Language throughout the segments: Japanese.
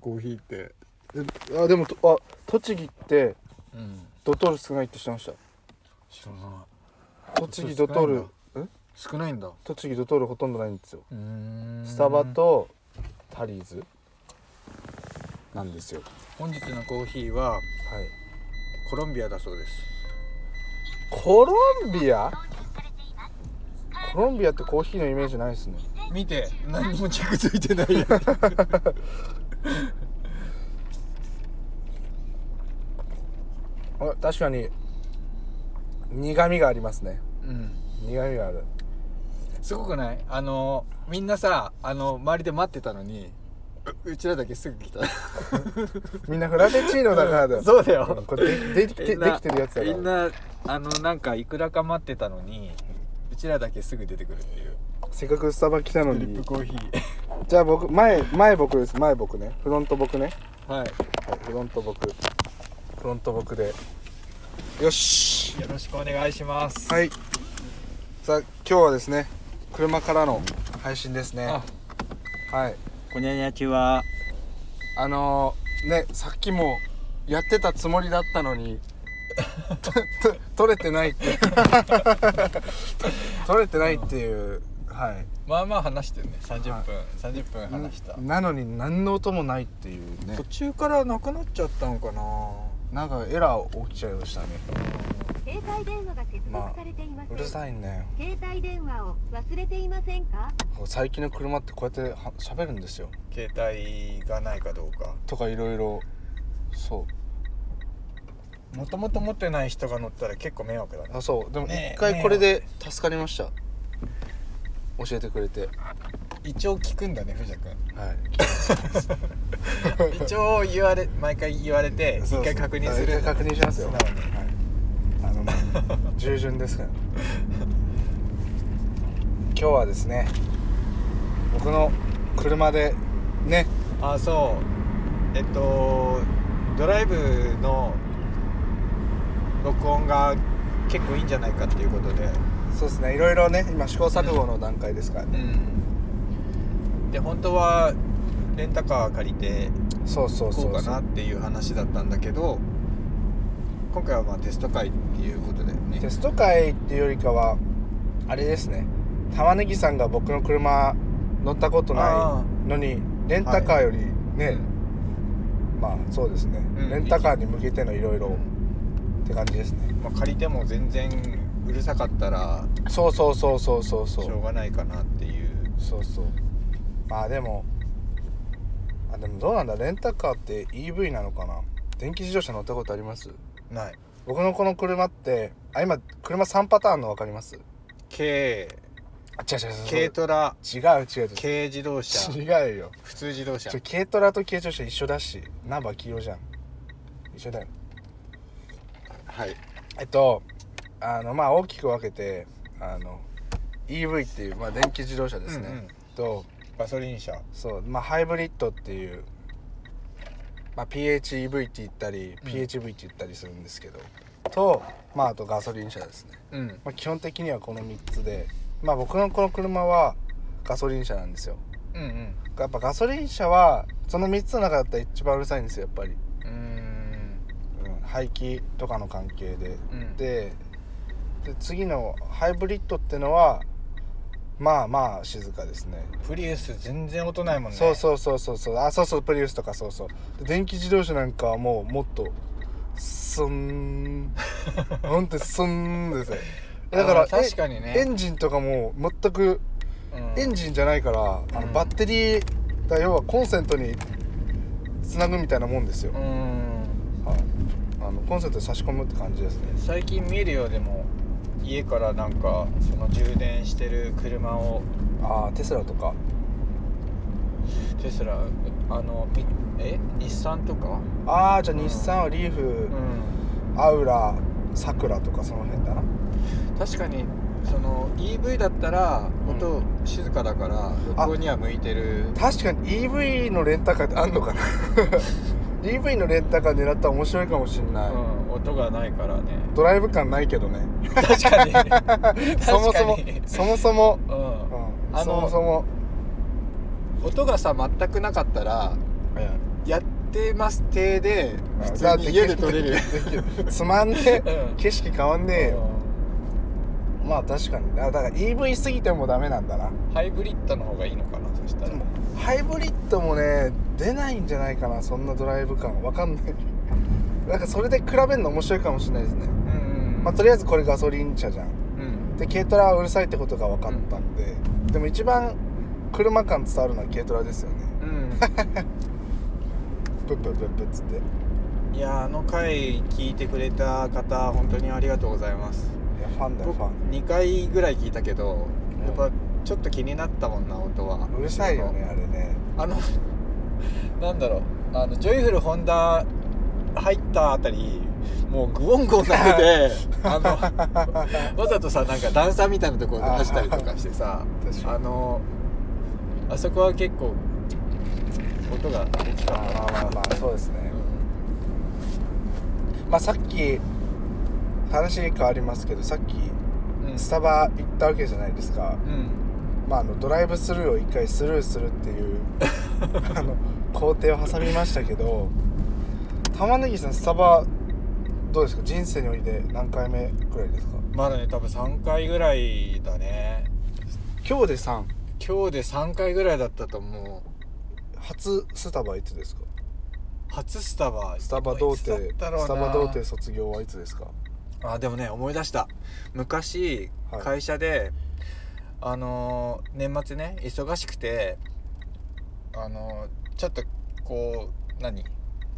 コーヒーって。であでもとあ栃木ってうん。ドトール少ないって知ってました知らない栃木ドトールん少ないんだ。栃木ドトールほとんどないんですよ。うーん。スタバとタリーズ？なんですよ。本日のコーヒーははい。コロンビアだそうです。コロンビア？コロンビアってコーヒーのイメージないですね。見て何も着ついてない。や あ確かに。苦味がありますね。うん。苦味がある。すごくない？あのみんなさあの周りで待ってたのにううちらだけすぐ来た。みんなフラペチーノだからだよ。そうだよ。んこれでできてできてるやつだから。みんなあのなんかいくらか待ってたのにうちらだけすぐ出てくるっていう。せっかくスタバ来たのドリッにプコーヒー。じゃあ僕前前僕です。前僕ね。フロント僕ね。はい。はいフロント僕。フロント僕で。よし。よろしくお願いします。はい。さあ今日はですね車からの配信ですね。あ。はい。こにゃにゃちは。あのー、ねさっきもやってたつもりだったのに 取れてないって。い う取れてないっていうはい。まあまあ話してるね。30はい。分、30分話した。なのに何の音もないっていうね。途中からなくなっちゃったのかな。なんかエラー起きちゃいましたね。携帯電話が接まあ続されていません、うるさいね。携帯電話を忘れていませんか？最近の車ってこうやっては喋るんですよ。携帯がないかどうか。とかいろいろそうもともと持ってない人が乗ったら結構迷惑だねあそう。でも一回これで助かりました。教えてくれて。一応聞くんだね藤田君。はい。一応言われ毎回言われて一回確認する。一回確認しますよ。素直に。はい。あのね従順ですから。今日はですね僕の車でね。あそう。えっとドライブの録音が結構いいんじゃないかっていうことで。そうですね。いろいろね今試行錯誤の段階ですからね、で本当はレンタカー借りてそうそう行こうかそう。そうなっていう話だったんだけど今回はまあテスト会っていうことだよね。テスト会っていうよりかはあれですね。玉ねぎさんが僕の車乗ったことないのにレンタカーよりね、まあそうですね、うん。レンタカーに向けてのいろいろって感じですね。まあ、借りても全然うるさかったらそうそうそうそうそうそしょううがないかなっていう。そうそう。まあでもあでもどうなんだ？レンタカーって EV なのかな？電気自動車乗ったことあります？ない。僕のこの車ってあ今車3パターンの分かります？軽。あ違う違う違う。軽トラ。違う違う違う。軽自動車。違うよ。普通自動車。軽トラと軽自動車一緒だしナンバー黄色じゃん。一緒だよはい。えっとあのまあ大きく分けてあの EV っていう、まあ、電気自動車ですね、うんうん。とガソリン車。そうまあハイブリッドっていう、まあ、PHEV って言ったり、うん。PHV って言ったりするんですけどとまああとガソリン車ですね、うん。まあ、基本的にはこの3つでまあ僕のこの車はガソリン車なんですよ。うんうん。やっぱガソリン車はその3つの中だったら一番うるさいんですよやっぱり、排気とかの関係で、うん。でで次のハイブリッドってのはまあまあ静かですね。プリウス全然音ないもんね。そうそうそうそうそう。あそうそうプリウスとかそうそう。で電気自動車なんかはもうもっとスン。ほんとスンですよ。だから確かにね。えエンジンとかも全くうん。エンジンじゃないからあのうん。バッテリーだ要はコンセントにつなぐみたいなもんですよ、うーんコンセントに差し込むって感じですね。最近見るよでも家からなんかその充電してる車をああテスラとか。テスラあのみえ？日産とか？ああじゃあうん。日産はリーフ、うん。アウラサクラとかその辺だな。確かにその EV だったら音静かだから録音には向いてる。確かに EV のレンタカーってあんのかな EV のレンタカー狙ったら面白いかもしんない、うん、音がないからね。ドライブ感ないけどね。確かに。そもそもそもそも、うん。うん、そもそも。音がさ全くなかったらやってます体で普通に家で撮れる。つまんねえ。うん。景色変わんねえよまあ確かにあだから EV すぎてもダメなんだな。ハイブリッドの方がいいのかなそしたら。ハイブリッドもね出ないんじゃないかなそんなドライブ感。わかんない。なんかそれで比べるの面白いかもしれないですね、うんまあ、とりあえずこれガソリン車じゃん。うん。で軽トラはうるさいってことが分かったんで、でも一番車感伝わるのは軽トラですよね。プップップップッつって。うんいやあの回聞いてくれた方本当にありがとうございますいやファンだよ僕ファン。2回ぐらい聞いたけどうん。やっぱちょっと気になったもんな音は。うるさいよねあれね。あの なんだろう。あのジョイフルホンダ入ったあたりもうグオングオンなってて あのわざとさなんか段差みたいなところで走ったりとかしてさあのあそこは結構音が大きかまあったまあまあまあそうですね。まあさっき話変わりますけどさっきうん。スタバ行ったわけじゃないですか、うん。まあ、あのドライブスルーを一回スルーするっていう あの工程を挟みましたけど玉ねぎさんスタバどうですか？人生において何回目くらいですか？まだね多分3回ぐらいだね。今日で3今日で3回ぐらいだったと思う。初スタバいつですか？初スタバ。スタバ童いつだっ貞たろうな。スタバ童貞卒業はいつですか？あでもね思い出した。昔はい。会社で、あのー年末ね忙しくてあのーちょっとこう何？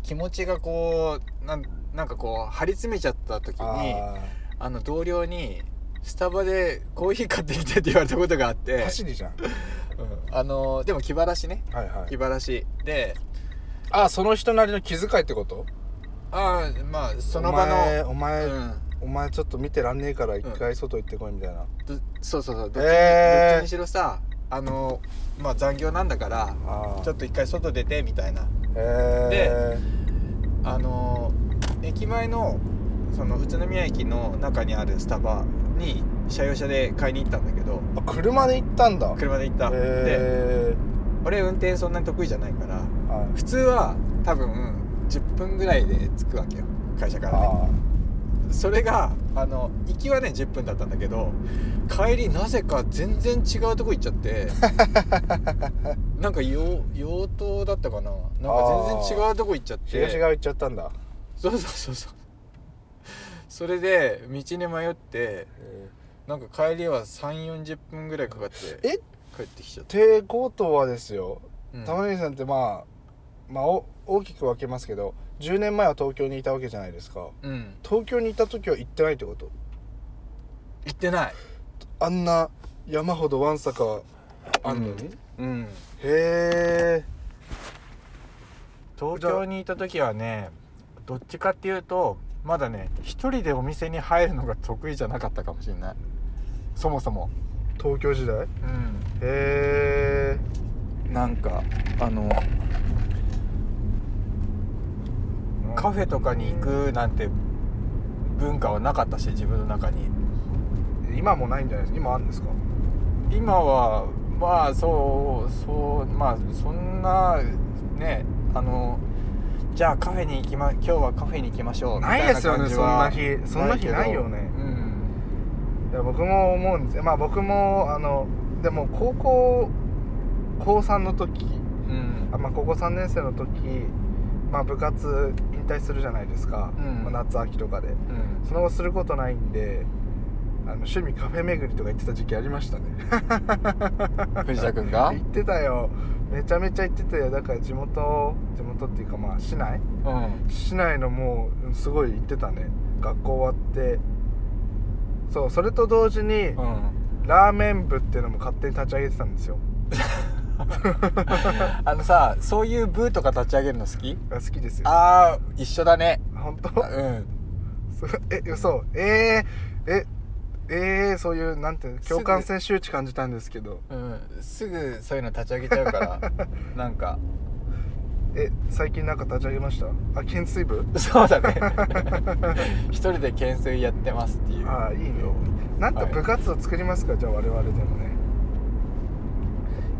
気持ちがこうなんなんかこう張り詰めちゃった時にああの同僚にスタバでコーヒー買ってきてって言われたことがあってあ、走りじゃん。うん。あのーでも気晴らしね。はいはい。気晴らし。であその人なりの気遣いってこと？ああまあその場のお前お前,、うんお前ちょっと見てらんねえから一回外行ってこいみたいな、どそうそうそう。どっちに,、へー。どっちにしろさあのまあ残業なんだからちょっと一回外出てみたいな。へえあの駅前のその宇都宮駅の中にあるスタバに車用車で買いに行ったんだけどあ車で行ったんだ。車で行った、でへ俺運転そんなに得意じゃないからえはい。普通は多分10分ぐらいで着くわけよ会社からね。あそれがあの行きはね10分だったんだけど帰りなぜか全然違うとこ行っちゃって なんか用用途だったかな？なんか全然違うとこ行っちゃって。東側行っちゃったんだ。そうそうそうそう。それで道に迷ってなんか帰りは3 4 0分ぐらいかかってえ？帰ってきちゃった、ってことはですよ。うん。玉ねぎさんってまあまあお大きく分けますけど10年前は東京にいたわけじゃないですか。うん。東京にいた時は行ってないってこと？行ってない。あんな山ほどわんさかあんのに、うん。へえ。東京にいた時はねどっちかっていうとまだね一人でお店に入るのが得意じゃなかったかもしれない。そもそも。東京時代？うん。へえ。なんかあのカフェとかに行くなんて文化はなかったし自分の中に。今もないんじゃないですか？今あるんですか？今はまあそうそうまあそんなねあのじゃあカフェに行きま今日はカフェに行きましょうみたないですよねそんな日。そんな日ないよね。うん。いや僕も思うんですまあ僕もあのでも高校高3の時。うん。あ、まあ、高校3年生の時、まあ、部活引退するじゃないですか、うん。まあ夏秋とかで。うん。その後することないんであの趣味カフェ巡りとか行ってた時期ありましたね。藤田君が？行ってたよ。めちゃめちゃ行ってたよだから地元地元っていうかまあ市内？うん。市内のもうすごい行ってたね。学校終わって。そうそれと同時に、うん。ラーメン部っていうのも勝手に立ち上げてたんですよ あのさそういう部とか立ち上げるの好き？あ好きですよ。ああ一緒だね。本当？うん。そえ嘘。えー、ええー、そういうなんていうの共感性周知感じたんですけど。うん、すぐそういうの立ち上げちゃうから なんか。え最近なんか立ち上げました？あ懸垂部？そうだね。一人で懸垂やってますっていう。ああいいねなんか部活を作りますか、じゃあ我々でもね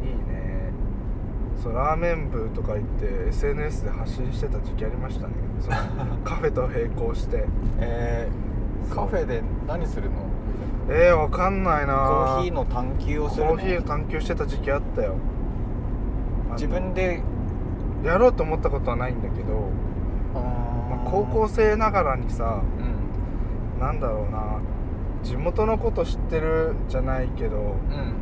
いいねそうラーメン部とか行って SNS で発信してた時期ありましたね。その カフェと並行して。えー、カフェで何するの？えー、わかんないな。コーヒーの探求をするの？コーヒーを探求してた時期あったよ。自分で？やろうと思ったことはないんだけど、あまあ高校生ながらにさうん。なんだろうな。地元のこと知ってるじゃないけどうん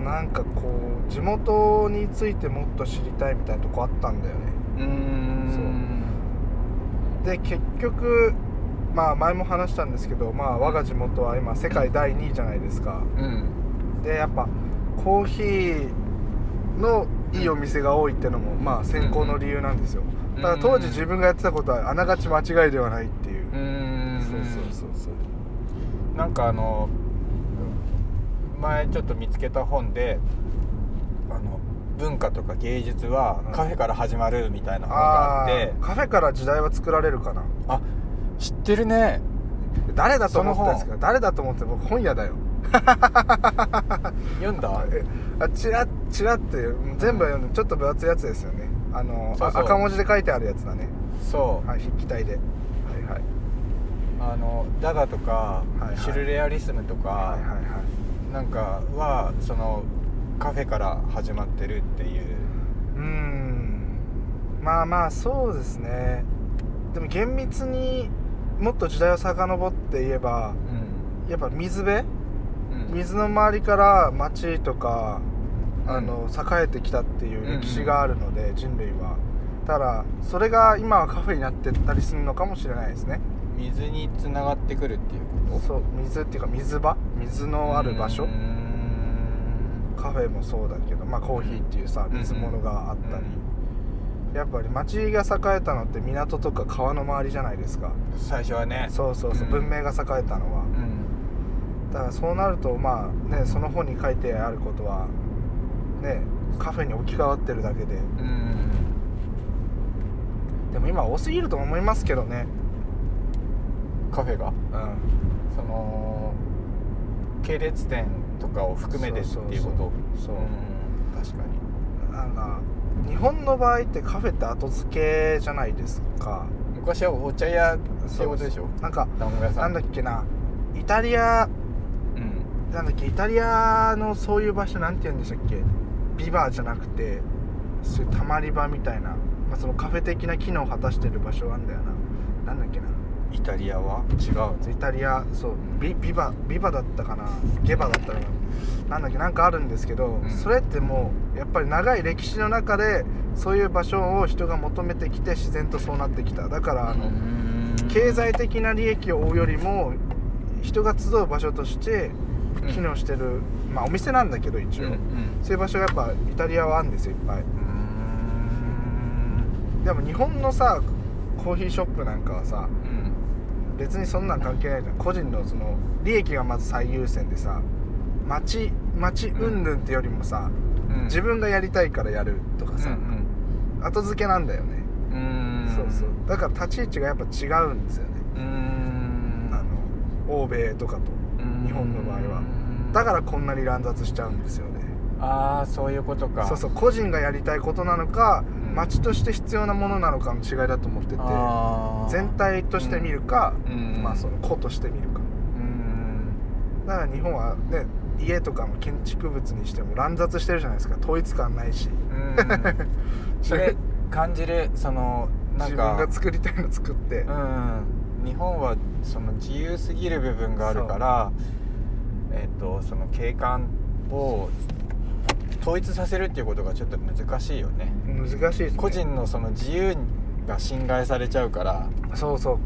なんかこう地元についてもっと知りたいみたいなとこあったんだよね。うーんで結局まあ前も話したんですけどまあ我が地元は今世界第2位じゃないですか。うん。でやっぱコーヒーのいいお店が多いってのもまあ先行の理由なんですよ。だから当時自分がやってたことはあながち間違いではないっていう。うーん。そうそうそうそう。なんかあの前ちょっと見つけた本であの文化とか芸術はうん。カフェから始まるみたいな本があって、カフェから時代は作られるかな。あ知ってるね。誰だと思ったんですそか誰だと思って僕本屋だよ。読んだ？えあチラッチラって全部は読んでちょっと分厚いやつですよね。あの赤文字で書いてあるやつだね。そう、はい筆記体で。はいはい。あのダダとか、はいはい。シュルレアリスムとか、はいはいはいなんかはそのカフェから始まってるっていう。うーん。まあまあそうですね。でも厳密にもっと時代を遡って言えばうん。やっぱ水辺？うん。水の周りから町とかうん。あの栄えてきたっていう歴史があるので、人類は。ただそれが今はカフェになってったりするのかもしれないですね。水につながってくるっていうことそう水っていうか水場？水のある場所？うーん。カフェもそうだけどまあコーヒーっていうさうん。水物があったり、うやっぱり町が栄えたのって港とか川の周りじゃないですか。最初はね。そうそうそう、うん。文明が栄えたのは。うん。だからそうなるとまあねその本に書いてあることはねカフェに置き換わってるだけで。うん。でも今多すぎると思いますけどね。カフェが？うんその系列店とかを含めてっていうこと？そうそうそうそう。ん。確かに。なんか日本の場合ってカフェって後付けじゃないですか。昔はお茶屋っていうことでしょ？なんかなん。んだっけな。イタリアうん。なんだっけイタリアのそういう場所なんて言うんでしたっけ？ビバーじゃなくてそういうたまり場みたいな、まあ、そのカフェ的な機能を果たしてる場所なんだよな。なんだっけなイタリアは？違う。イタリアそうビビバビバだったかな。ゲバだったかな。なんだっけなんかあるんですけど、うん。それってもうやっぱり長い歴史の中でそういう場所を人が求めてきて自然とそうなってきた。だからあの、経済的な利益を追うよりも人が集う場所として機能してる、まあお店なんだけど一応、うんうん。そういう場所がやっぱイタリアはあるんですよいっぱい。でも日本のさコーヒーショップなんかはさうん別にそんなん関係ないじゃん。個人のその利益がまず最優先でさ町町云々ってよりもさ、うん。自分がやりたいからやるとかさ、うん後付けなんだよね、うんうん。そうそう。だから立ち位置がやっぱ違うんですよね、うん。あの欧米とかとうん。日本の場合は。だからこんなに乱雑しちゃうんですよね。ああそういうことか。そうそう。個人がやりたいことなのか、うん町として必要なものなのかの違いだと思ってて全体として見るか、うん。まあその個として見るか。うん。だから日本はね家とかの建築物にしても乱雑してるじゃないですか。統一感ないし。うん。それ感じるそのなん自か分が作りたいの作って、うん。日本はその自由すぎる部分があるからえっ、とその景観を統一させるっていうことがちょっと難しいよね難しいですね。個人のその自由が侵害されちゃうから。そうそう。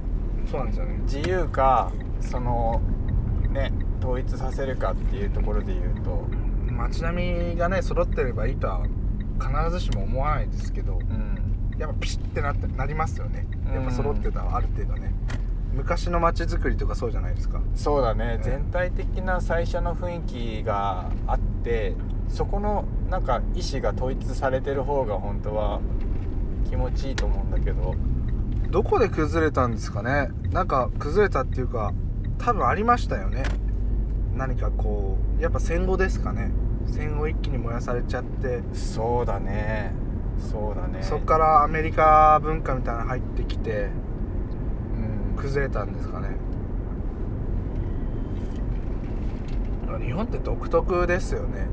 そうなんですよね。自由かそのね統一させるかっていうところで言うと。街並みがね揃ってればいいとは必ずしも思わないですけどうん。やっぱピシッてなってなりますよね。やっぱ揃ってたうんらある程度ね。昔の街づくりとかそうじゃないですか。そうだね、うん全体的な最初の雰囲気があってそこのなんか意思が統一されてる方が本当は気持ちいいと思うんだけど。どこで崩れたんですかね？なんか崩れたっていうか多分ありましたよね。何かこうやっぱ戦後ですかね。戦後一気に燃やされちゃって、そうだね。そうだね。そっからアメリカ文化みたいなの入ってきてうん。崩れたんですかね。日本って独特ですよね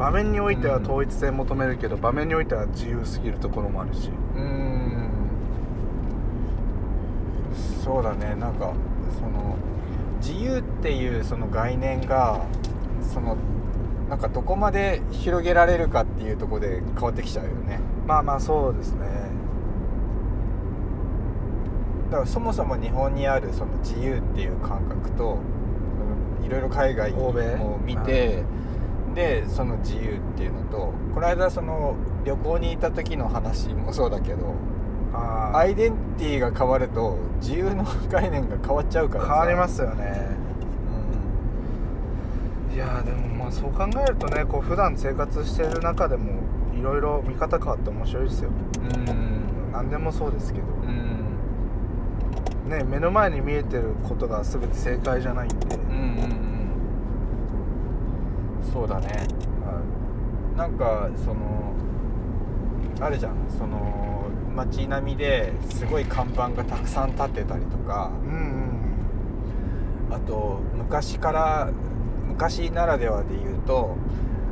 場面においては統一性求めるけど、場面においては自由すぎるところもあるし。うん。そうだね。なんかその自由っていうその概念がそのなんかどこまで広げられるかっていうところで変わってきちゃうよね。まあまあそうですね。だからそもそも日本にあるその自由っていう感覚とうんいろいろ海外欧米？を見てでその自由っていうのとこの間その旅行に行った時の話もそうだけどあアイデンティティが変わると自由の概念が変わっちゃうからさ。変わりますよね。いやーでもまあそう考えるとねこう普段生活してる中でもいろいろ見方変わって面白いですよ。うんうん。何でもそうですけど。うん。ね目の前に見えてることが全て正解じゃないんで、うんうんうんそうだね。はなんかそのあるじゃん。その街並みですごい看板がたくさん立ってたりとか。いうんあと昔から昔ならではで言うと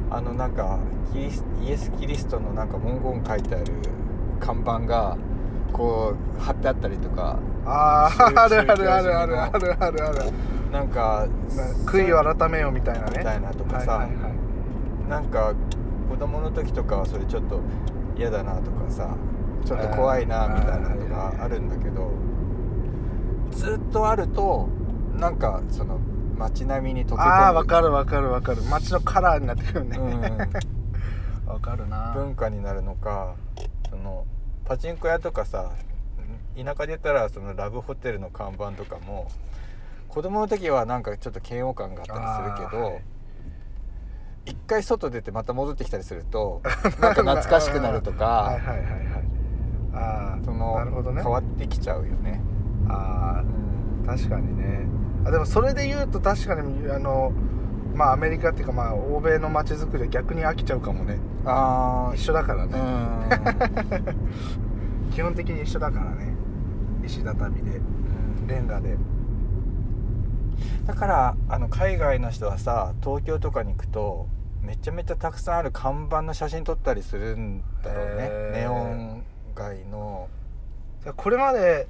あのなんかキリスイエス・キリストのなんか文言書いてある看板がこう貼ってあったりとか。うんああ宗あるあるあるあるあるあるあるなんか悔いを改めようみたいなね。みたいなとかさはいはいはいなんか子供の時とかはそれちょっと嫌だなとかさちょっと怖いなみたいなのがあるんだけどずっとあるとなんかその街並みに溶け込む。ああわかるわかるわかる。街のカラーになってくるね。うん。わかるな。文化になるのかそのパチンコ屋とかさ田舎で言ったらそのラブホテルの看板とかも子供の時はなんかちょっと嫌悪感があったりするけど、はい。一回外出てまた戻ってきたりすると なんか懐かしくなるとか はいはいはいはい。ああそのなるほどね。変わってきちゃうよね、あうんあ確かにね。あでもそれで言うと確かにあのまあアメリカっていうかまあ欧米の街づくりは逆に飽きちゃうかもね。あ一緒だからあね、基本的に一緒だからね。石畳でうん。レンガでだからあの海外の人はさ東京とかに行くとめちゃめちゃたくさんある看板の写真撮ったりするんだろうねネオン街の。これまで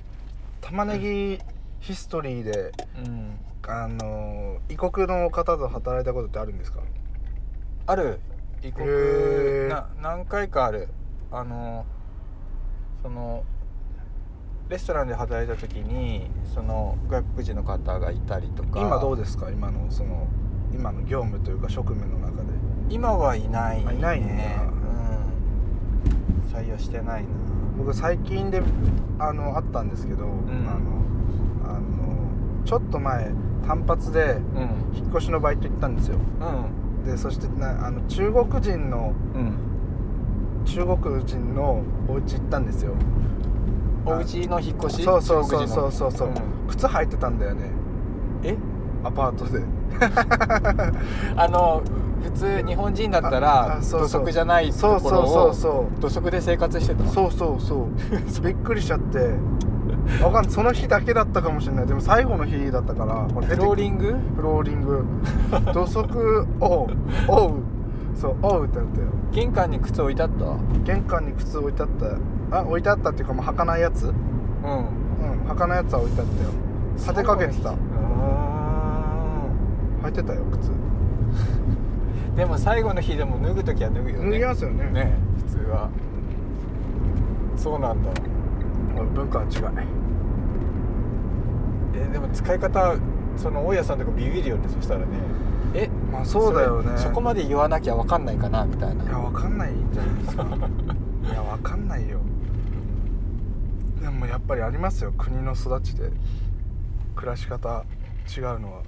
玉ねぎヒストリーで、うん。あの異国の方と働いたことってあるんですか？ある。異国な何回かある。あのそのレストランで働いた時にその外国人の方がいたりとか。今どうですか？今のその今の業務というか職務の中で。今はいないね。あいないんだ。うん。採用してないな。僕最近であのあったんですけど、ん。あのあのちょっと前単発でうん。引っ越しのバイト行ったんですよ。うん。でそしてなあの中国人のうん。中国人のお家行ったんですよお家の引っ越し？そうそうそうそう。そうそう、ん靴履いてたんだよね。え？アパートで。あの普通日本人だったあら土足じゃないとそうころそうをそう。土足で生活してたそうそうそう。びっくりしちゃって。わかんない。その日だけだったかもしれない。でも最後の日だったからフローリング？フローリング。土足おう。おう。そうおうってなったよ。玄関に靴置いてあった？玄関に靴置いてあったあ置いてあったっていうかもう履かないやつ？うん。うん履かないやつは置いてあったよ。立てかけてた。う履いてたよ靴。でも最後の日でも脱ぐ時は脱ぐよね。脱ぎますよね。ね普通は。そうなんだ。文化は違い。えでも使い方その大家さんとかビビるよねそしたらね。えまあそうだよね。それそこまで言わなきゃ分かんないかなみたいな。いやわかんないんじゃないですか。いやわかんないよでもやっぱりありますよ。国の育ちで。暮らし方違うのは。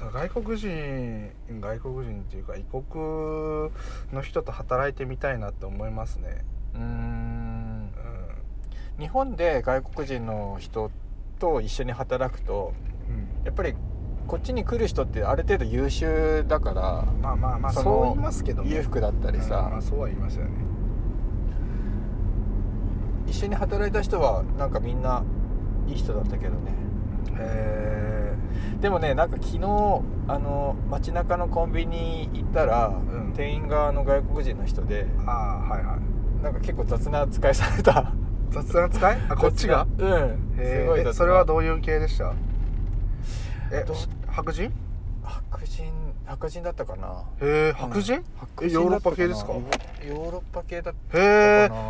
うーん外国人外国人っていうか異国の人と働いてみたいなって思いますね。うーん。うん。日本で外国人の人と一緒に働くとうん。やっぱりこっちに来る人ってある程度優秀だからまあまあまあそう言いますけどね。裕福だったりうんまさあそうは言いますよね一緒に働いた人はなんかみんないい人だったけどね。へでもねなんか昨日あの街中のコンビニ行ったら、ん。店員があの外国人の人でえああはいはい。なんか結構雑な扱いされた。雑な使い？あ こっちが？うん。すごいそれはどういう系でした？え白人？白人白人だったかな。へえ白人、えヨーロッパ系ですか？ヨーロッパ系だったへえかな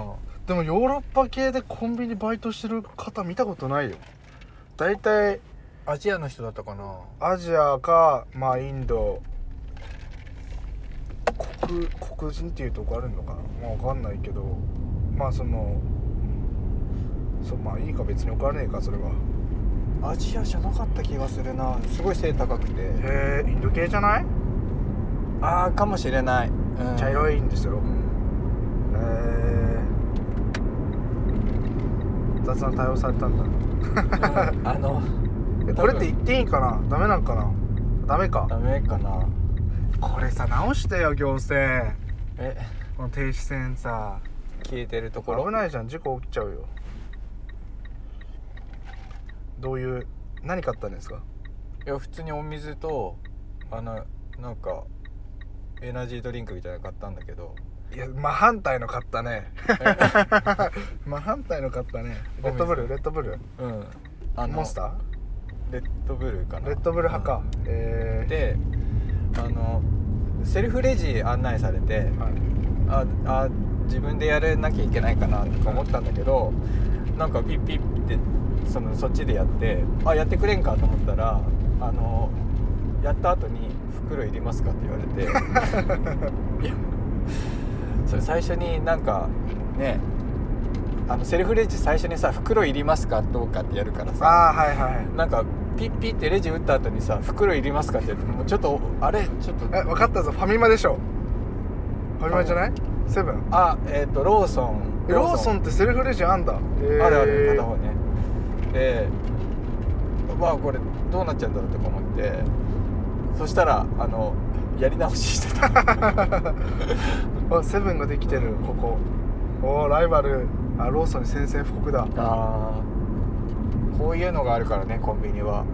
でもヨーロッパ系でコンビニバイトしてる方見たことないよ。大体アジアの人だったかな。アジアかまあインド。黒黒人っていうとこあるのかな。まあ分かんないけど。まあそのそうまあいいか別にお金ねえかそれは。アジアじゃなかった気がするな。すごい背高くて。へえインド系じゃない、ああかもしれない、うん、茶色いんですよ。うん。へえ雑な対応されたんだ。う んあのえこれって言っていいかな？ダメなんかな？ダメか？ダメかな。これさ直してよ行政。え？この停止線さ。消えてるところ？危ないじゃん事故起きちゃうよ。どういう何買ったんですか？いや普通にお水とあのなんかエナジードリンクみたいなの買ったんだけどいや真反対の買ったね。真反対の買 ったね。レッドブル？レッドブル？うん。あのモンスター？レッドブルかな？レッドブル派か、うん。えー、であのセルフレジ案内されてはい。ああ自分でやらなきゃいけないかなとか思ったんだけどなんかピッピッってそのそっちでやってあやってくれんかと思ったらあのやった後に「袋いりますか?」って言われて。いやそれ最初になんかねあのセルフレジ最初にさ「袋いりますか?」どうかってやるからさ。ああはいはい。なんかピッピッってレジ打った後にさ「袋いりますか?」って言ってもうちょっとあれちょっと。え分かったぞ。ファミマでしょ。ファミマじゃない？セブン？あえっ、とローソン。えローソンってセルフレジあんだ、えーあるある片方ね。でまあこれどうなっちゃうんだろうとか思って。そしたらあのやり直ししてた あセブンができてるここ。おーライバル。あローソンに宣戦布告だ、あー。こういうのがあるからねコンビニは。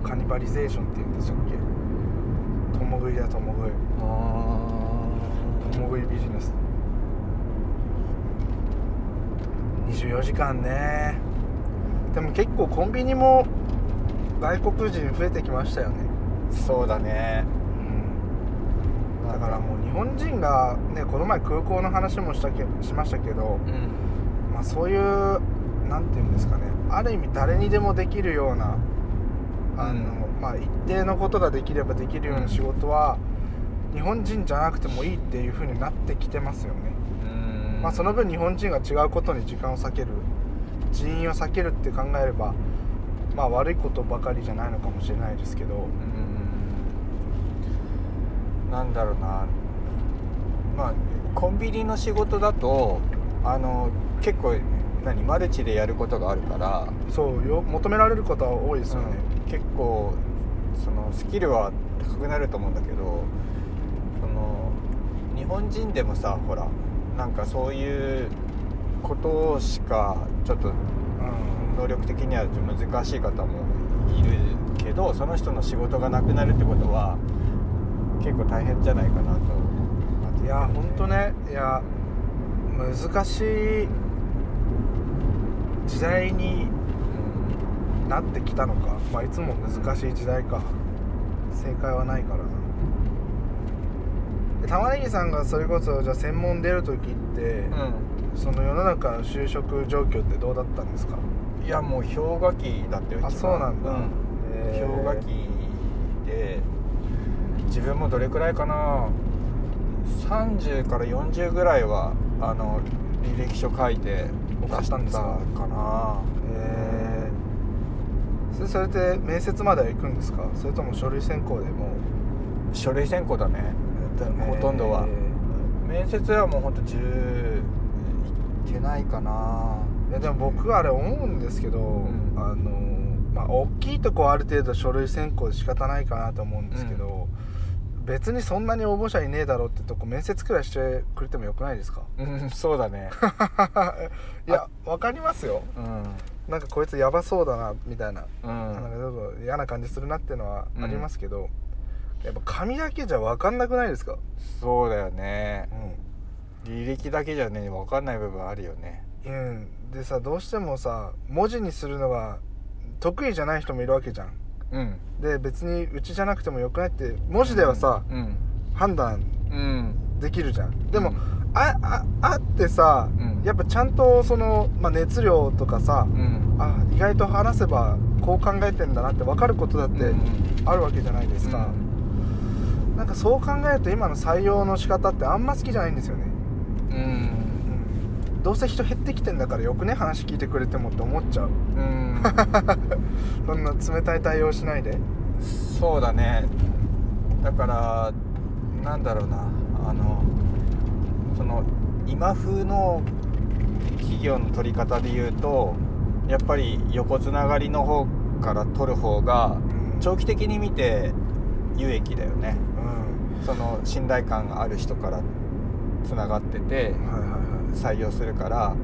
うん、カニバリゼーションって言うんでしたっけ。共食いだよ共食い。共食いビジネス。24時間ね。でも結構コンビニも外国人増えてきましたよね。そうだね。うんだからもう日本人がねこの前空港の話もしたけしましたけど、うん。まあ、そういうなんていうんですかねある意味誰にでもできるようなあの、まあ、一定のことができればできるような仕事は、日本人じゃなくてもいいっていう風になってきてますよね、うん。まあ、その分日本人が違うことに時間を割ける人員を避けるって考えればまあ悪いことばかりじゃないのかもしれないですけどうんなんだろうな。まあコンビニの仕事だとあの結構何マルチでやることがあるから、そうよ。求められることは多いですよね、うん。結構そのスキルは高くなると思うんだけどその日本人でもさほらなんかそういうことしかちょっとうん。能力的にはちょっと難しい方もいるけどその人の仕事がなくなるってことは結構大変じゃないかなといや本当ね。いや難しい時代になってきたのか、まあ、いつも難しい時代か。正解はないからな。で玉ねぎさんがそれこそじゃあ専門出る時って、うん、その世の中の就職状況ってどうだったんですか？いやもう氷河期だったよあそうなんだ。うん。氷河期で自分もどれくらいかな。30から40ぐらいはあの履歴書書いて送ったんですかかな。えー、それそれって面接までは行くんですか？それとも書類選考でも？う書類選考だね。ほとんどは、面接はもうほんと10いってないかな。いやでも僕あれ思うんですけど、ん。あのまあ大きいとこはある程度書類選考で仕方ないかなと思うんですけど、別にそんなに応募者いねえだろうってとこ面接くらいしてくれてもよくないですか？うんそうだね。いやわかりますよ。うん。なんかこいつやばそうだなみたいな,、うなんかんちょっと嫌な感じするなっていうのはありますけど、やっぱ紙だけじゃ分かんなくないですか、そうだよね。う履歴だけじゃね分かんない部分あるよね。んうん、でさどうしてもさ文字にするのが得意じゃない人もいるわけじゃんうん。で別にうちじゃなくてもよくないって文字ではさ、うん。判断うんできるじゃん。でも、うんあああってさ、うん。やっぱちゃんとその、まあ、熱量とかさ、うん。あ意外と話せばこう考えてんだなって分かることだってあるわけじゃないですか、なんかそう考えると今の採用の仕方ってあんま好きじゃないんですよね、うんうん、どうせ人減ってきてんだからよくね話聞いてくれてもって思っちゃう。うん。そんな冷たい対応しないで。そうだね。だからなんだろうな。あのその今風の企業の取り方で言うとやっぱり横つながりの方から取る方がうん。長期的に見て有益だよね。うん。その信頼感がある人からつながっててはいはいはい採用するから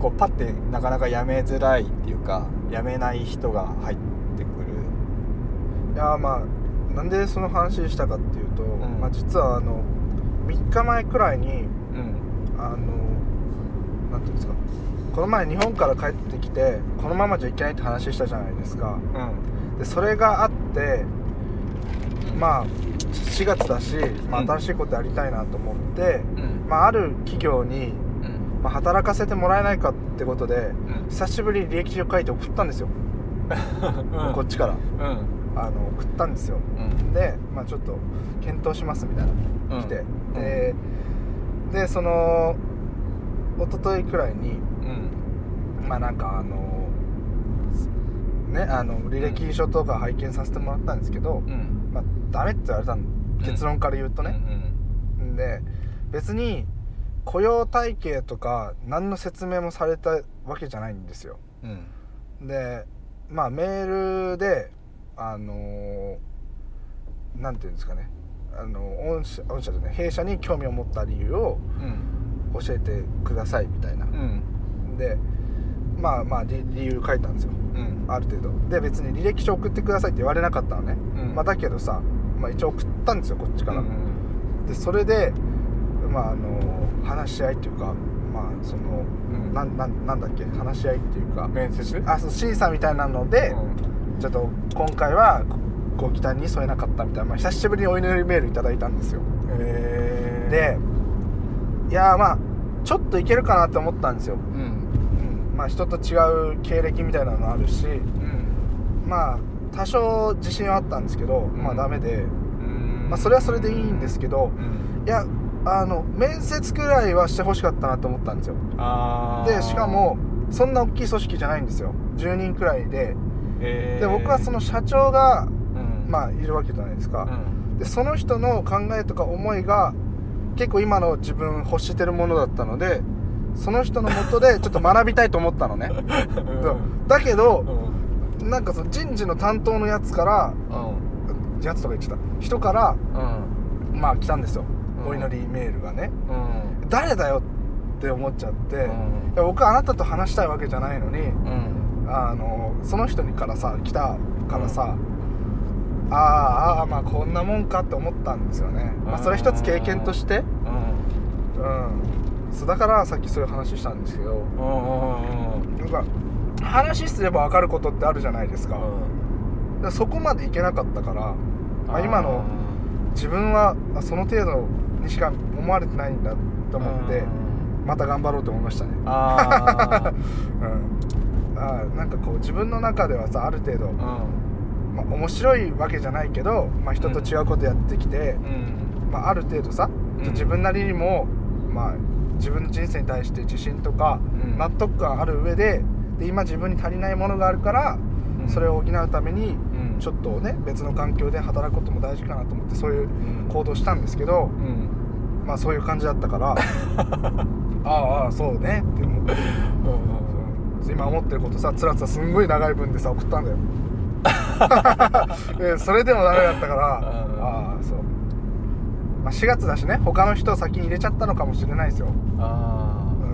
こうパッてなかなか辞めづらいっていうか辞めない人が入ってくる。いやーまあなんでその話したかっていうと、ん。まあ、実はあの3日前くらいにうん。あのなんていうんですかこの前日本から帰ってきてこのままじゃいけないって話したじゃないですか。うん。でそれがあってまあ4月だし、まあ、うん。新しいことやりたいなと思って、うん。まあ、ある企業に、うんまあ、働かせてもらえないかってことでうん。久しぶりに履歴書書いて送ったんですよ、うん。こっちから。うん。あの送ったんですよ。うん。で、まあ、ちょっと検討しますみたいなうん。来て、うん。ででその一昨日くらいにうん。まあなんかあのねあの履歴書とか拝見させてもらったんですけど、うん。まあダメって言われたの結論から言うとね、うん。で別に雇用体系とか何の説明もされたわけじゃないんですよ。うん。でまあメールであのーなんていうんですかね。あの御社御社でね弊社に興味を持った理由をうん。教えてくださいみたいな。うん。でまあまあ理理由書いたんですよ。うん。ある程度。で別に履歴書送ってくださいって言われなかったのね、うん。まあ、だけどさ、まあ、一応送ったんですよこっちから、うん。でそれでまああの話し合いっていうかまあその、うん。なんなんなんだっけ話し合いっていうか。面接？あそう審査みたいなので、ちょっと今回はごご期待に添えなかったみたいな、まあ、久しぶりにお祈りメールいただいたんですよ。へでいやーまあちょっといけるかなって思ったんですよ、うん。うん、まあ人と違う経歴みたいなのあるしうん。まあ多少自信はあったんですけど、まあうん。ダメで、うん。まあ、それはそれでいいんですけどうん。いやあの面接くらいはしてほしかったなと思ったんですよ。でしかもそんな大きい組織じゃないんですよ。10人くらいで。へー。で僕はその社長がうん。まあいるわけじゃないですか、うん。でその人の考えとか思いが結構今の自分欲してるものだったのでその人のもとでちょっと学びたいと思ったのね。そ うだけうどん。なんかその人事の担当のやつからうん。やつとか言ってた。人からうん。まあ来たんですよ。うんお祈りメールがね。うん。誰だよって思っちゃって、うん。僕はあなたと話したいわけじゃないのにうん。あのその人にからさ来たからさ、あーあーまあこんなもんかって思ったんですよね、まあ、それ一つ経験として。うん。だからさっきそういう話したんですけど。なんか話すれば分かることってあるじゃないですか,、そこまでいけなかったから、まあ、今の自分はあその程度にしか思われてないんだと思ってまた頑張ろうと思いましたね。あ うん。あーなんかこう自分の中ではさある程度、ーうん。まあ、面白いわけじゃないけど、まあ、人と違うことやってきて、うん。まあ、ある程度さ、うん。自分なりにも、まあ、自分の人生に対して自信とかうん。納得感ある上でで今自分に足りないものがあるから、うん。それを補うためにうん。ちょっとね別の環境で働くことも大事かなと思ってそういううん。行動したんですけど、うんまあそういう感じだったから。ああああそうね。って思って。そう今思ってることさつらつらすんごい長い文でさ送ったんだよ。でそれでもダメだったから。うん。ああそう、まあ、4月だしね。他の人を先に入れちゃったのかもしれないですよ。あう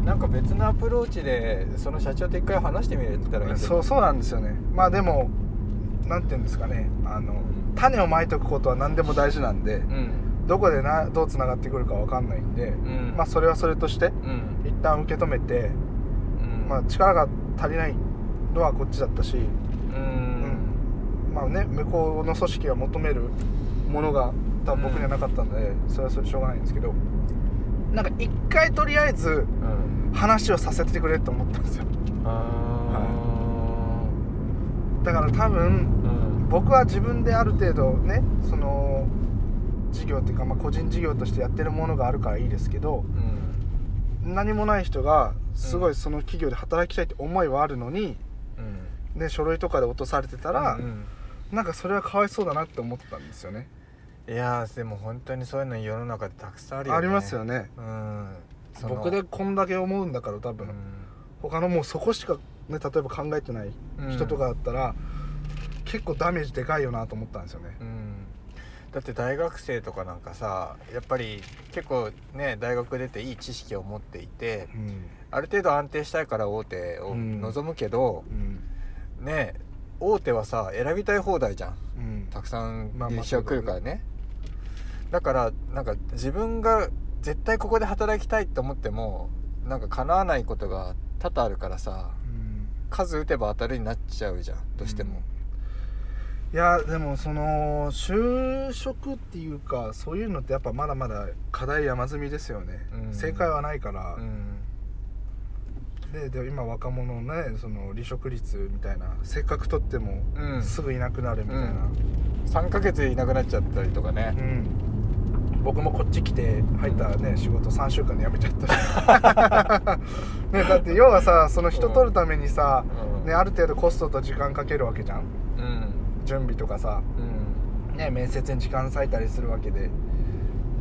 ん。あなんか別のアプローチでその社長と一回話してみるって言ったらいい？そうそうなんですよね。まあでもなんて言うんですかね。あの種をまいておくことは何でも大事なんで。うんどこでなどうつながってくるかわかんないんで、ん。まあそれはそれとしてうん。一旦受け止めて、うん。まあ、力が足りないのはこっちだったし、うん。まあね向こうの組織が求めるものが多分僕にはなかったので、それはそれでしょうがないんですけどなんか一回とりあえずうん。話をさせてくれと思ったんですよ。あだから多分ーうん。僕は自分である程度ねその事業っていうか、まあ、個人事業としてやってるものがあるからいいですけどうん。何もない人がすごいその企業で働きたいって思いはあるのに、うん。ね、書類とかで落とされてたら、うんなんかそれはかわいそうだなって思ったんですよね。いやーでも本当にそういうの世の中でたくさんあるよね。ありますよね。うん。僕でこんだけ思うんだから多分、うん。他のもうそこしか、ね、例えば考えてない人とかだったら、結構ダメージでかいよなと思ったんですよね。うんだって大学生とかなんかさやっぱり結構ね大学出ていい知識を持っていてうん、ある程度安定したいから大手をうん。望むけど、うん。ね大手はさ選びたい放題じゃん。うん。たくさんまあまあ履歴が来るからね,、だからなんか自分が絶対ここで働きたいって思ってもなんか叶わないことが多々あるからさうん。数打てば当たるになっちゃうじゃんどうしても、いやでもその就職っていうかそういうのってやっぱまだまだ課題山積みですよね、うん。正解はないから。う、ん。でで今若者のねその離職率みたいなせっかく取ってもうん。すぐいなくなるみたいな、3ヶ月いなくなっちゃったりとかね。うん。僕もこっち来て入ったね仕事3週間で辞めちゃったし。ねだって要はさその人取るためにさ、うん。ね、ある程度コストと時間かけるわけじゃん。うん準備とかさ、うん。ね、面接に時間割いたりするわけで。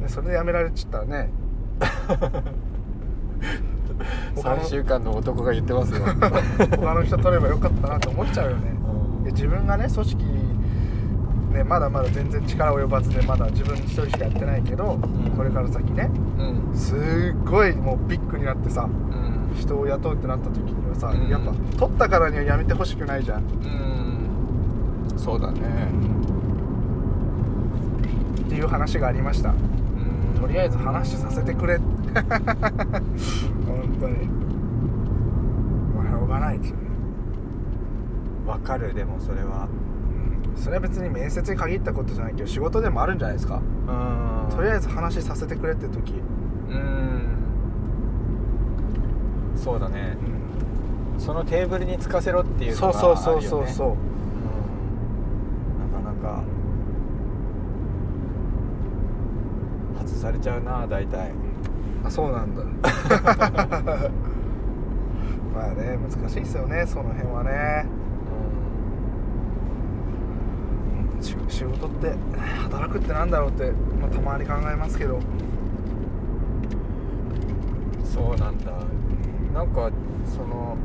でそれで辞められちゃったらね。他の3週間の男が言ってますよ、他の人取ればよかったなと思っちゃうよね。うん。で自分がね組織ねまだまだ全然力及ばずでまだ自分一人しかやってないけど、ん。これから先ねうん。すっごいもうビッグになってさうん。人を雇うってなった時にはさ、うん。やっぱ取ったからにはやめてほしくないじゃん、うんそうだね。っていう話がありました。うん。とりあえず話させてくれ。本当に。まあしょうがないですよね。わかるでもそれは。それは別に面接に限ったことじゃないけど仕事でもあるんじゃないですか。うん。とりあえず話させてくれって時、うん。そうだね。そのテーブルにつかせろっていうのがそうあるよ、ね、そうそうそうそうう。んなか外されちゃうな大体。あそうなんだ。まあね難しいですよねその辺はね。し仕事って働くってなんだろうって、まあ、たまに考えますけど。そうなんだ。なんかその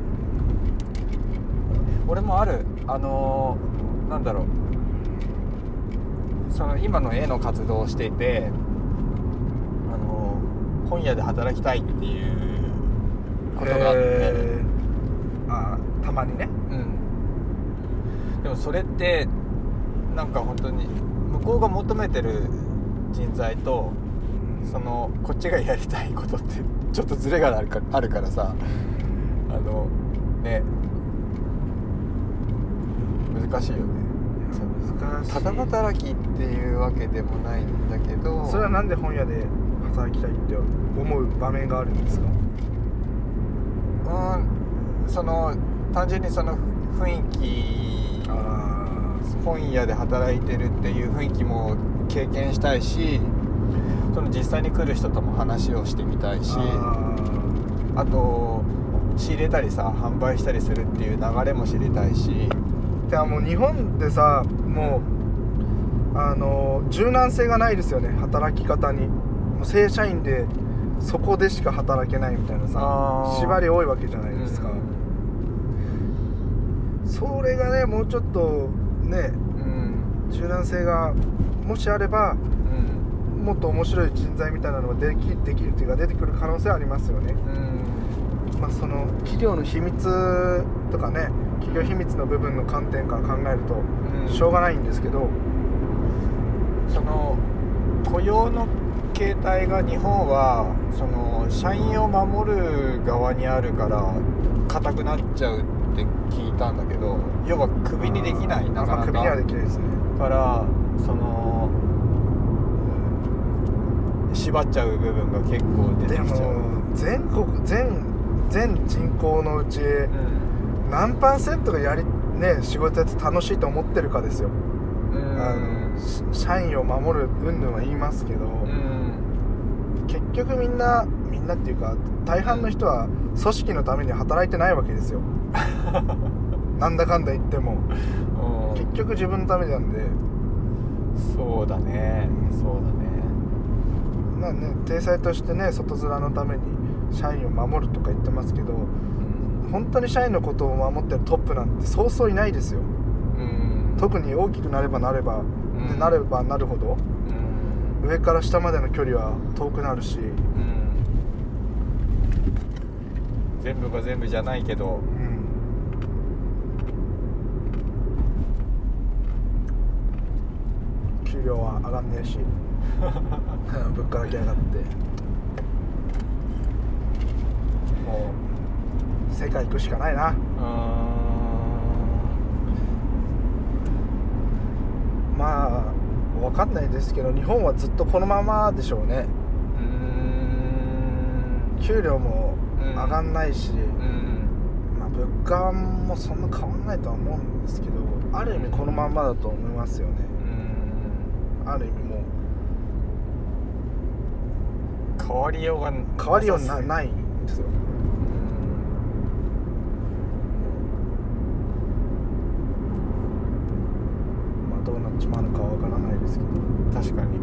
俺もあるあのなんだろうその今の絵の活動をしていてあの本屋で働きたいっていうことがあって、えー。あたまにね。うん。でもそれってなんか本当に向こうが求めてる人材とそのこっちがやりたいことってちょっとズレがあるかあるからさあのね。難しいよねただ働きっていうわけでもないんだけど。それはなんで本屋で働きたいって思う場面があるんですか？うんその単純にその雰囲気。あ本屋で働いてるっていう雰囲気も経験したいしその実際に来る人とも話をしてみたいしああと仕入れたりさ販売したりするっていう流れも知りたいし。ではもう日本でさもうあの柔軟性がないですよね。働き方に。もう正社員でそこでしか働けないみたいなさ縛り多いわけじゃないですか、それがねもうちょっとねうん。柔軟性がもしあればうん。もっと面白い人材みたいなのができできるっていうか出てくる可能性はありますよね。うん。まあその企業の秘密とかね企業秘密の部分の観点から考えるとうんしょうがないんですけど、その雇用の形態が日本はその社員を守る側にあるから硬くなっちゃうって聞いたんだけど要はクビにできないなかなか。あまあクビにはできないですね。からその縛っちゃう部分が結構出でてきちゃう。も全国全全人口のうちうん。何パーセントがやりね仕事やって楽しいと思ってるかですよ、うん。あのし社員を守る云々は言いますけど、うん。結局みんなみんなっていうか大半の人は組織のために働いてないわけですよ。なんだかんだ言っても。うん。結局自分のためなんで。そうだね。そうだね。まあね体裁としてね外面のために社員を守るとか言ってますけどうん本当に社員のことを守ってるトップなんてそうそういないですよ。うん。特に大きくなればなれば、うん。なればなるほどうん。上から下までの距離は遠くなるし、うん。全部が全部じゃないけど。うん、給料は上がんねえし。物価だけ上がって。もう世界行くしかないな。うまあ分かんないですけど日本はずっとこのままでしょうね。ーん。給料もうん上がんないし、うん。まあ、物価もそんな変わんないとは思うんですけどある意味このまんまだと思いますよね。うん。ある意味もう。変わりようが変わりようないんですよまあどうなっちまうのかわからないですけど。うん確かに。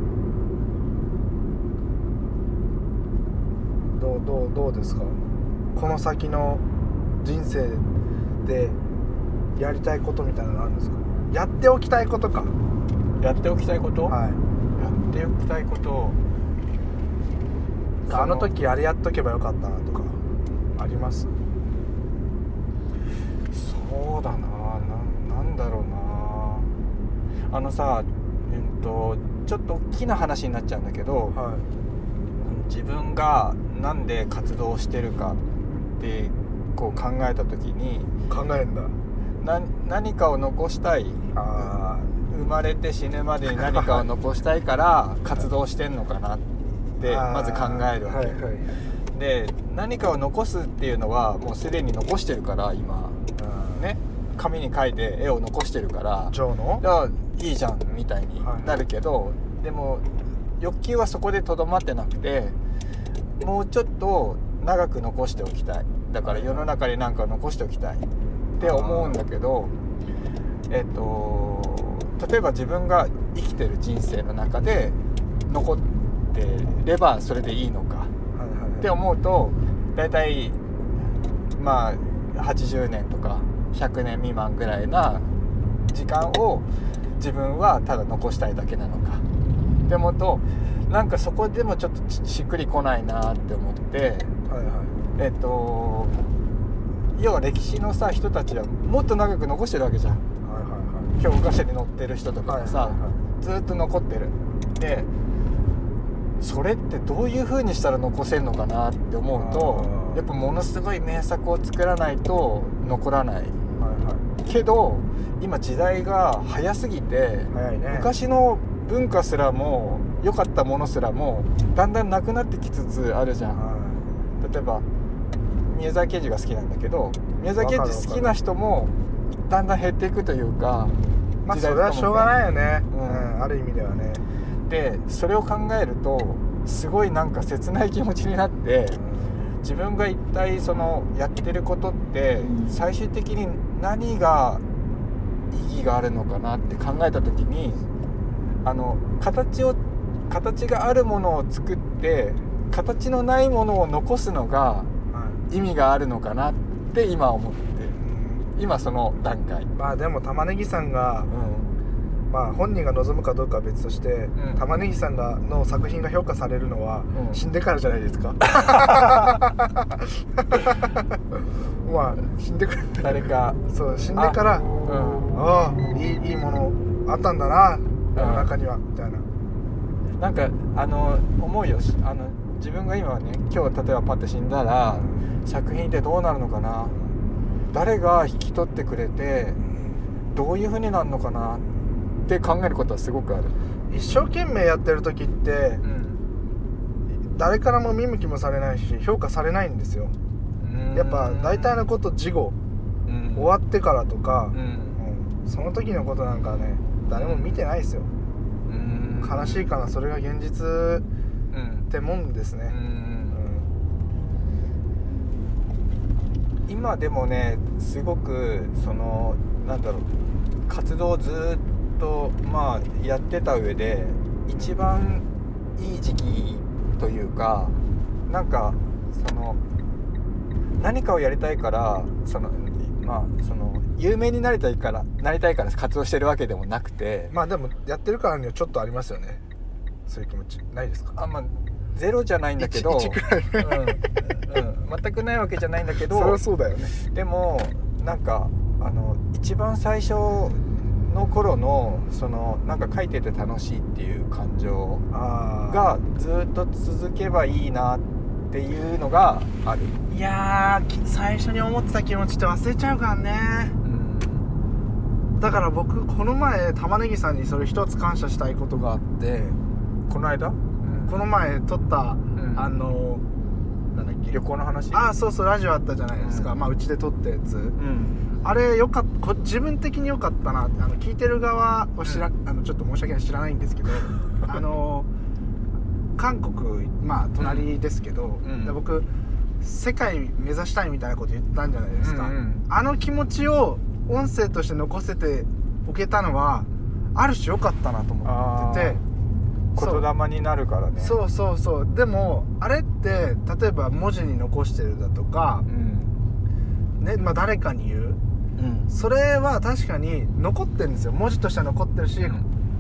どうどうどうですか？この先の人生でやりたいことみたいなのあるんですか？やっておきたいことか。やっておきたいこと、はい。やっておきたいこと。あの時あれやっとけばよかったなとかあります？そうだなななんだろうなあのさえっとちょっと大きな話になっちゃうんだけど、は自分がなんで活動してるかってこう考えた時にい考えんだ。な何かを残したいあ生まれて死ぬまでに何かを残したいから 活動してんのかなってまず考えるわけ、はいはいはい。で何かを残すっていうのはもうすでに残してるから今。ね紙に書いて絵を残してるからジョーの？いやいいじゃんみたいになるけど、でも欲求はそこでとどまってなくてもうちょっと長く残しておきたい。だから世の中に何か残しておきたい。って思うんだけどえっと例えば自分が生きてる人生の中で残ってればそれでいいのか。はいはいはい。って思うと大体まあ80年とか100年未満ぐらいな時間を自分はただ残したいだけなのか。って思うとなんかそこでもちょっとししっくりこないなって思って。はいはい。えっと要は歴史のさ人たちはもっと長く残してるわけじゃん。はいはい教科書に載ってる人とかはいもさ、はいはいずっと残ってる。でそれってどういう風にしたら残せるのかなって思うとやっぱものすごい名作を作らないと残らないはいはいけど今時代が早すぎてね。昔の文化すらも良かったものすらもだんだんなくなってきつつあるじゃん。は例えば宮沢賢治が好きなんだけど宮沢賢治好きな人もだんだん減っていくというかいまあそれはしょうがないよね。ううんんある意味ではね。でそれを考えるとすごいなんか切ない気持ちになって自分が一体そのやってることって最終的に何が意義があるのかなって考えた時にあの形を形があるものを作って形のないものを残すのがはい。意味があるのかなって今思って今その段階。まあでも玉ねぎさんがうんまあ本人が望むかどうかは別として、うん。玉ねぎさんがの作品が評価されるのは、うん。死んでからじゃないですか。まあ死んでから。誰か。そう死んでからうん。ああいいいいものあったんだな世の中にはみたいな。なんかあの思うよしあの自分が今ね今日例えばパッと死んだら作品ってどうなるのかな。誰が引き取ってくれてどういう風になるのかなって考えることはすごくある、一生懸命やってる時って誰からも見向きもされないし評価されないんですよ。やっぱ大体のこと事後うん。終わってからとかう、ん。うん。その時のことなんかはね誰も見てないですよ。うん。悲しいかなそれが現実うん。ってもんですうね、ん。今でもねすごくそのなんだろう活動をずっとまあやってた上で一番いい時期というかなんかその何かをやりたいからそのまあその有名になりたいからなりたいから活動してるわけでもなくてまあでもやってるからにはちょっとありますよね。そういう気持ちないですか？あんまゼロじゃないんだけどうんうん、全くないわけじゃないんだけどそりゃそうだよね。でもなんかあの一番最初の頃のそのなんか書いてて楽しいっていう感情がずっと続けばいいなっていうのがある、いや最初に思ってた気持ちって忘れちゃうからね。うん、だから僕この前玉ねぎさんにそれ一つ感謝したいことがあって。この間、うん。この前撮った、ん。あのなんだっけ？旅行の話？ああそうそうラジオあったじゃないですか、うん。まあうちで撮ったやつ。うんあれよかっこ自分的に良かったな。ってあの聞いてる側を知ら、あのちょっと申し訳ない知らないんですけど あの韓国まあ隣ですけど、うん。で僕世界目指したいみたいなこと言ったんじゃないですか、うんうん。あの気持ちを音声として残せておけたのはある種良かったなと思ってて。言霊になるからね。そうそうそう。でもあれって例えば文字に残してるだとかう、ん。ねまあ、誰かに言ううん。それは確かに残ってるんですよ。文字としては残ってるし、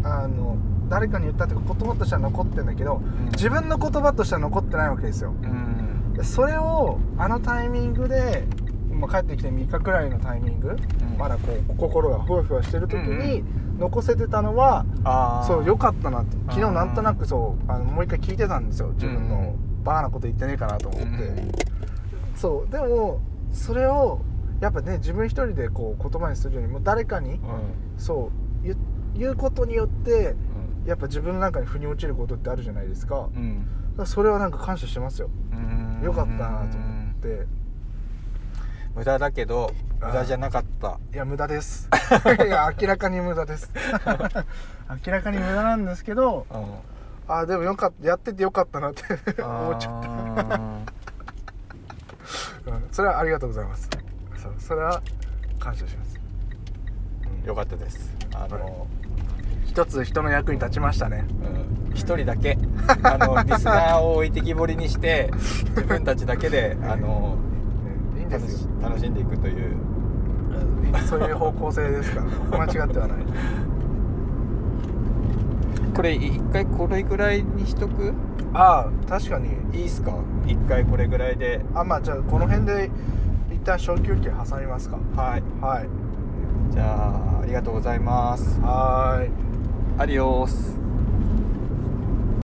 あの誰かに言ったとか言葉としては残ってるんだけど自分の言葉としては残ってないわけですよ。うん。でそれをあのタイミングで、まあ、帰ってきて3日くらいのタイミング、ん。まだこう心がふわふわしてる時うん。に残せてたのは、あー。そう良かったなって昨日なんとなくそうあのもう一回聞いてたんですよ。自分のうバカなこと言ってねえかなと思って、うん。そうでもそれをやっぱね自分一人でこう言葉にするよりも誰かにうん。そう言言うことによってうん。やっぱ自分の中に腑に落ちることってあるじゃないですか。だかそれはなんか感謝してますよ。うん。よかったなと思って。無駄だけど無駄じゃなかった。いや無駄です。いや明らかに無駄です。明らかに無駄なんですけどうん。あでもよかったやっててよかったなって 思っちゃった。それはありがとうございますそうそれは感謝します。ーよかったです。あの一つ人の役に立ちましたね。うん。一人だけ。あの リスナーを置いてきぼりにして自分たちだけで あのいいんで楽しすよ。楽しんでいくという。そういう方向性ですから 間違ってはない。これ一回これぐらいにしとく？ああ確かに。いいっすか？一回これぐらいで。あまあじゃあこの辺で一旦小休憩挟みますか？はい。はい。じゃあありがとうございます。はーい。アディオース